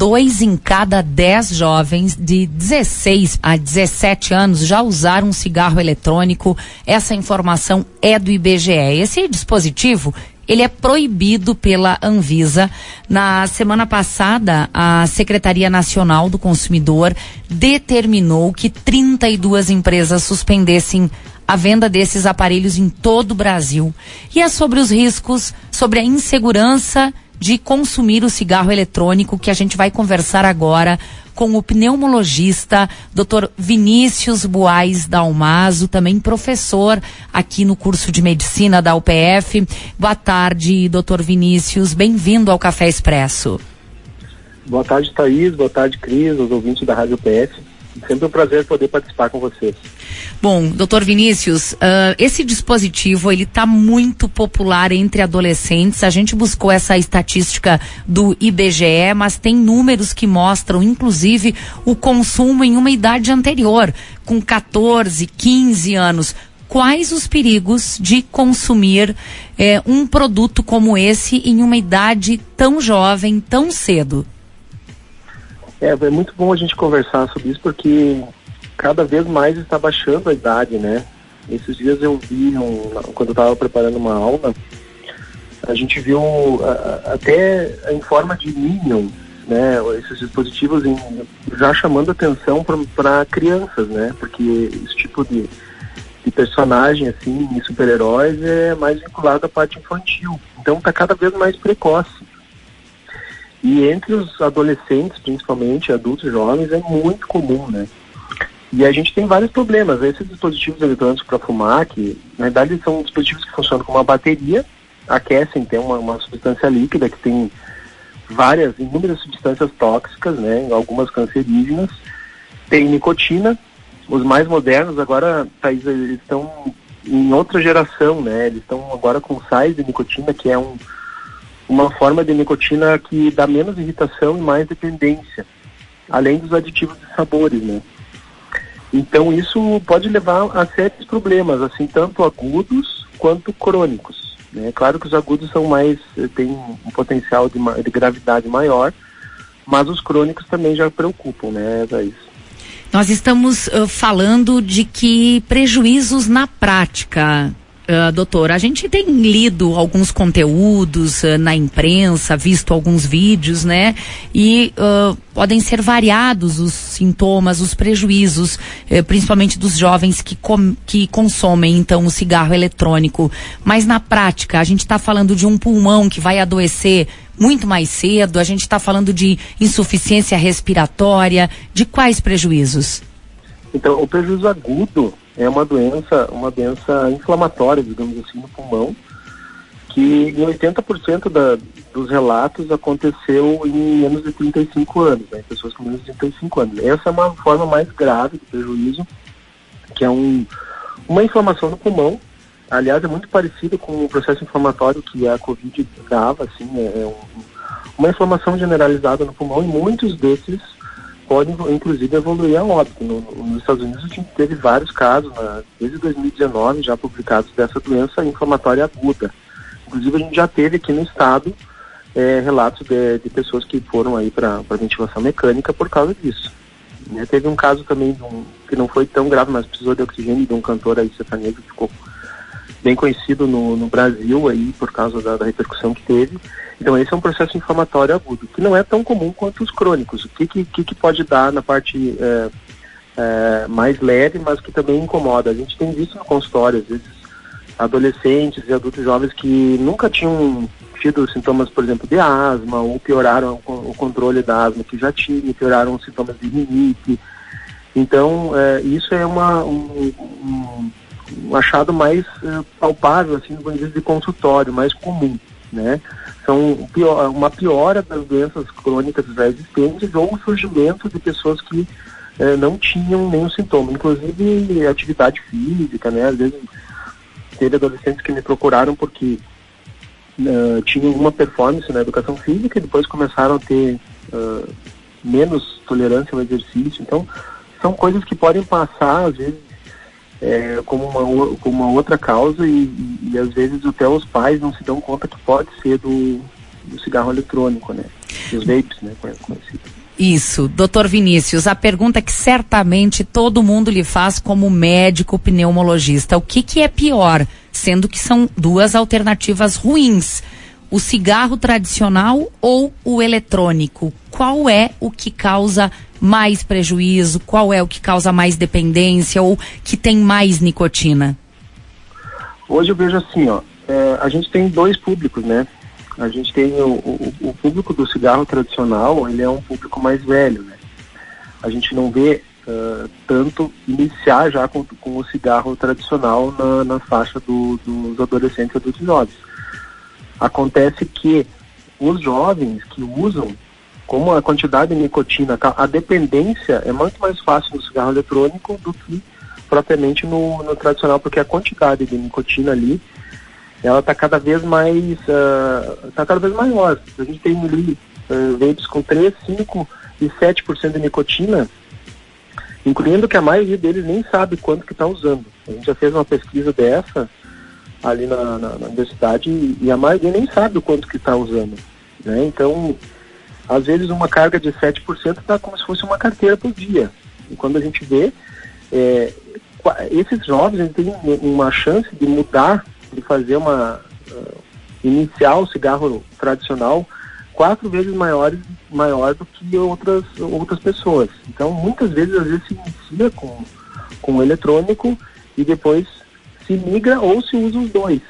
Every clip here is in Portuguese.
dois em cada dez jovens de 16 a 17 anos já usaram um cigarro eletrônico. Essa informação é do IBGE. Esse dispositivo ele é proibido pela Anvisa. Na semana passada, a Secretaria Nacional do Consumidor determinou que 32 empresas suspendessem a venda desses aparelhos em todo o Brasil. E é sobre os riscos, sobre a insegurança de consumir o cigarro eletrônico que a gente vai conversar agora com o pneumologista Dr. Vinícius Buais Dalmaso, também professor aqui no curso de medicina da UPF. Boa tarde, Dr. Vinícius. Bem-vindo ao Café Expresso. Boa tarde, Thaís. Boa tarde, Cris, os ouvintes da Rádio UPF. Sempre um prazer poder participar com vocês. Bom, doutor Vinícius, uh, esse dispositivo ele está muito popular entre adolescentes. A gente buscou essa estatística do IBGE, mas tem números que mostram, inclusive, o consumo em uma idade anterior, com 14, 15 anos. Quais os perigos de consumir eh, um produto como esse em uma idade tão jovem, tão cedo? É, é muito bom a gente conversar sobre isso porque cada vez mais está baixando a idade, né? Esses dias eu vi, um, quando eu estava preparando uma aula, a gente viu até em forma de Minion, né? Esses dispositivos em, já chamando atenção para crianças, né? Porque esse tipo de, de personagem, assim, super-heróis é mais vinculado à parte infantil. Então está cada vez mais precoce. E entre os adolescentes, principalmente adultos jovens, é muito comum, né? E a gente tem vários problemas. Esses dispositivos eletrônicos para fumar, que na verdade são dispositivos que funcionam com uma bateria, aquecem, tem uma, uma substância líquida que tem várias, inúmeras substâncias tóxicas, né? Algumas cancerígenas. Tem nicotina. Os mais modernos agora, Thaís, eles estão em outra geração, né? Eles estão agora com sais de nicotina, que é um uma forma de nicotina que dá menos irritação e mais dependência, além dos aditivos de sabores, né? Então isso pode levar a sérios problemas, assim, tanto agudos quanto crônicos. Né? Claro que os agudos são mais, eh, têm um potencial de, de gravidade maior, mas os crônicos também já preocupam, né, Thaís? Nós estamos uh, falando de que prejuízos na prática Uh, doutor, a gente tem lido alguns conteúdos uh, na imprensa, visto alguns vídeos, né? E uh, podem ser variados os sintomas, os prejuízos, eh, principalmente dos jovens que, com, que consomem, então, o cigarro eletrônico. Mas na prática, a gente está falando de um pulmão que vai adoecer muito mais cedo, a gente está falando de insuficiência respiratória, de quais prejuízos? Então, o prejuízo agudo é uma doença, uma doença inflamatória, digamos assim, no pulmão, que em 80% da, dos relatos aconteceu em menos de 35 anos, né, pessoas com menos de 35 anos. Essa é uma forma mais grave de prejuízo, que é um, uma inflamação no pulmão. Aliás, é muito parecido com o processo inflamatório que a Covid dava, assim, é, é um, uma inflamação generalizada no pulmão e muitos desses pode, inclusive, evoluir a óbito. No, nos Estados Unidos, a gente teve vários casos, né, desde 2019, já publicados dessa doença inflamatória aguda. Inclusive, a gente já teve aqui no estado é, relatos de, de, pessoas que foram aí para ventilação mecânica por causa disso. Né, teve um caso também um, que não foi tão grave, mas precisou de oxigênio de um cantor aí sertanejo que ficou bem conhecido no, no Brasil aí por causa da, da repercussão que teve. Então esse é um processo inflamatório agudo, que não é tão comum quanto os crônicos. O que, que, que pode dar na parte é, é, mais leve, mas que também incomoda? A gente tem visto no consultório, às vezes, adolescentes e adultos jovens que nunca tinham tido sintomas, por exemplo, de asma, ou pioraram o controle da asma que já tinha, pioraram os sintomas de rinite. Então, é, isso é uma, um, um, achado mais é, palpável, assim, do ponto de consultório, mais comum, né? são pior, uma piora das doenças crônicas já existentes ou o surgimento de pessoas que eh, não tinham nenhum sintoma, inclusive atividade física, né? Às vezes teve adolescentes que me procuraram porque uh, tinham uma performance na educação física e depois começaram a ter menos tolerância ao exercício. Então, são coisas que podem passar, às vezes, é, como, uma, como uma outra causa e, e, às vezes até os pais não se dão conta que pode ser do, do cigarro eletrônico, né? Os vapes, né, conhecidos. Isso, doutor Vinícius, a pergunta que certamente todo mundo lhe faz como médico pneumologista, o que, que é pior, sendo que são duas alternativas ruins, o cigarro tradicional ou o eletrônico? Qual é o que causa mais prejuízo? Qual é o que causa mais dependência ou que tem mais nicotina? Hoje eu vejo assim, ó, é, a gente tem dois públicos, né? A gente tem o, o, o, público do cigarro tradicional, ele é um público mais velho, né? A gente não vê uh, tanto iniciar já com, com, o cigarro tradicional na, na faixa do, dos adolescentes e adultos jovens. Acontece que os jovens que usam, como a quantidade de nicotina, a dependência é muito mais fácil no cigarro eletrônico do que propriamente no, no tradicional, porque a quantidade de nicotina ali ela está cada vez mais uh, cada vez maior. A gente tem ali uh, vapes com 3, 5 e 7% de nicotina, incluindo que a maioria deles nem sabe quanto que está usando. A gente já fez uma pesquisa dessa ali na, na, na universidade e, e, a maioria nem sabe o quanto que está usando. Né? Então, às vezes uma carga de 7% está como se fosse uma carteira por dia. E quando a gente vê, é, esses jovens têm uma chance de mudar de fazer uma uh, iniciar o cigarro tradicional quatro vezes maior, maior do que outras, outras pessoas. Então, muitas vezes, às vezes, se inicia com, com o eletrônico e depois se migra ou se usa os dois.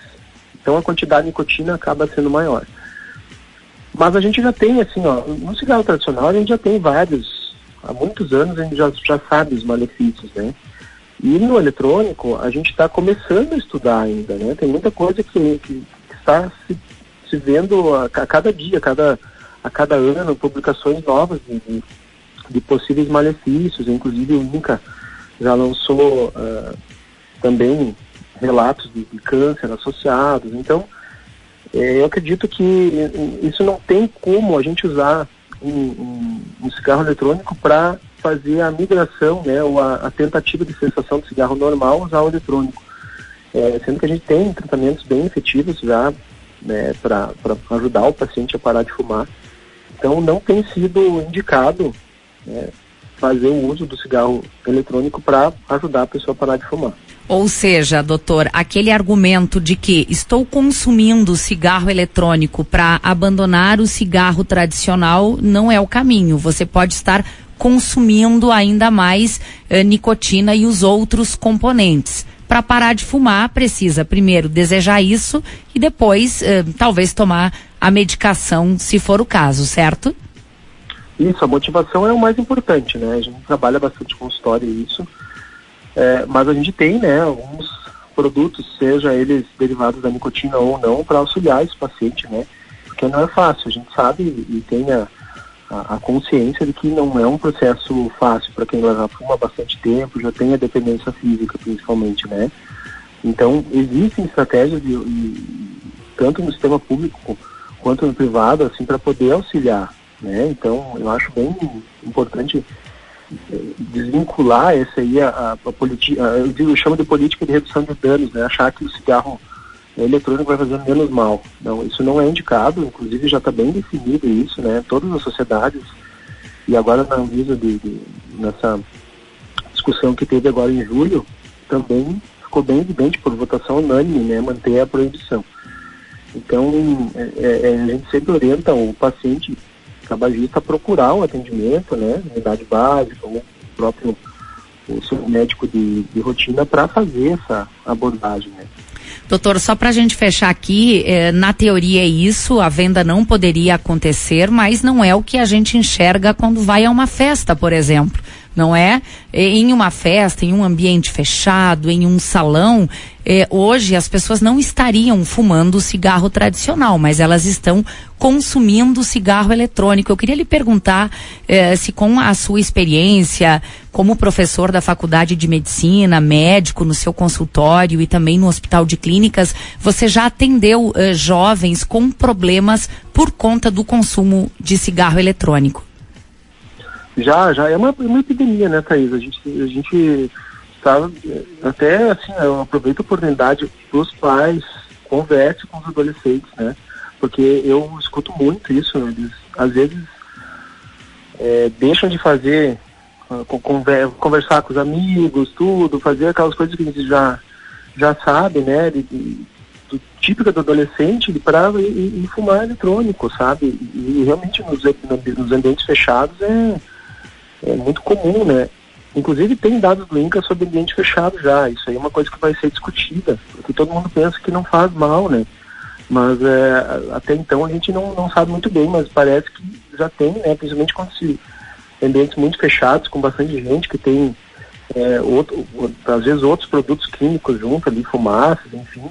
Então, a quantidade de nicotina acaba sendo maior. Mas a gente já tem, assim, ó, no cigarro tradicional, a gente já tem vários, há muitos anos a gente já, já sabe os malefícios, né? E no eletrônico, a gente está começando a estudar ainda, né? Tem muita coisa que, que, está se, se vendo a, a, cada dia, a cada, a cada ano, publicações novas de, de, de possíveis malefícios. Inclusive, o INCA já lançou uh, também relatos de, de, câncer associados. Então, eh, eu acredito que isso não tem como a gente usar um, um, um cigarro eletrônico para fazer a migração, né, ou a, a, tentativa de cessação do cigarro normal usar o eletrônico. É, sendo que a gente tem tratamentos bem efetivos já né, para ajudar o paciente a parar de fumar. Então não tem sido indicado né, fazer o uso do cigarro eletrônico para ajudar a pessoa a parar de fumar. Ou seja, doutor, aquele argumento de que estou consumindo cigarro eletrônico para abandonar o cigarro tradicional não é o caminho. Você pode estar consumindo ainda mais eh, nicotina e os outros componentes. Para parar de fumar, precisa primeiro desejar isso e depois eh, talvez tomar a medicação, se for o caso, certo? Isso, a motivação é o mais importante, né? A gente trabalha bastante com história isso, é, mas a gente tem, né, alguns produtos, seja eles derivados da nicotina ou não, para auxiliar esse paciente, né? Porque não é fácil, a gente sabe e tem a, a, a consciência de que não é um processo fácil para quem já fuma bastante tempo, já tem a dependência física principalmente, né? Então, existem estratégias, de, de, tanto no sistema público quanto no privado, assim, para poder auxiliar, né? Então, eu acho bem importante eh, desvincular essa aí a, a, política, eu, eu chamo de política de redução de danos, né? Achar que o cigarro eletrônico vai fazer menos mal. Não, isso não é indicado, inclusive já está bem definido isso, né? Todas as sociedades, e agora na Anvisa, de, de, nessa discussão que teve agora em julho, também ficou bem evidente por votação unânime, né? Manter a proibição. Então, é, é, é a gente sempre orienta o paciente tabagista a procurar um atendimento, né? Unidade básica, ou o próprio o seu médico de, de rotina para fazer essa abordagem, né? Doutor, só para a gente fechar aqui, eh, na teoria é isso, a venda não poderia acontecer, mas não é o que a gente enxerga quando vai a uma festa, por exemplo não é? Em uma festa, em um ambiente fechado, em um salão, eh, hoje as pessoas não estariam fumando o cigarro tradicional, mas elas estão consumindo cigarro eletrônico. Eu queria lhe perguntar eh, se com a sua experiência como professor da Faculdade de Medicina, médico no seu consultório e também no Hospital de Clínicas, você já atendeu eh, jovens com problemas por conta do consumo de cigarro eletrônico? Já, já é uma, uma epidemia, né, Thaís? A gente, a gente tá, até assim, eu aproveito a oportunidade dos pais, converse com os adolescentes, né? Porque eu escuto muito isso, né? eles às vezes é, deixam de fazer, uh, conversar com os amigos, tudo, fazer aquelas coisas que gente já, já sabe, né? De, de, do, típica do adolescente para e, e, fumar eletrônico, sabe? E, e realmente nos, nos ambientes fechados é, é muito comum, né? Inclusive tem dados do INCA sobre ambiente fechado já. Isso aí é uma coisa que vai ser discutida, porque todo mundo pensa que não faz mal, né? Mas é, até então a gente não, não sabe muito bem, mas parece que já tem, né? Principalmente quando se ambientes muito fechados, com bastante gente que tem é, outro, às vezes outros produtos químicos junto ali, fumaças, enfim,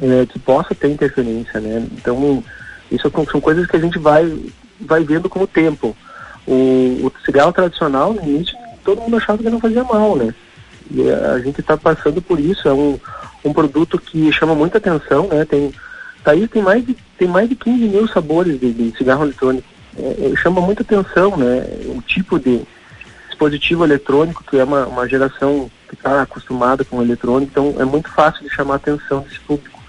é, que possa ter interferência, né? Então, isso são coisas que a gente vai, vai vendo com o tempo. O, o cigarro tradicional, no início, todo mundo achava que não fazia mal, né? E a gente está passando por isso, é um, um produto que chama muita atenção, né? Tem, tá aí tem mais de, tem mais de 15 mil sabores de, de cigarro eletrônico. É, é, chama muita atenção, né? O tipo de dispositivo eletrônico, que é uma, uma geração que está acostumada com o eletrônico, então é muito fácil de chamar a atenção desse público.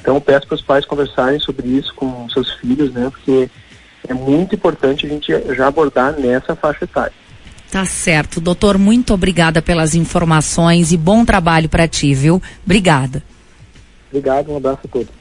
Então peço para os pais conversarem sobre isso com seus filhos, né? Porque é muito importante a gente já abordar nessa faixa etária. Tá certo. Doutor, muito obrigada pelas informações e bom trabalho para ti, viu? Obrigada. Obrigado, um abraço a todos.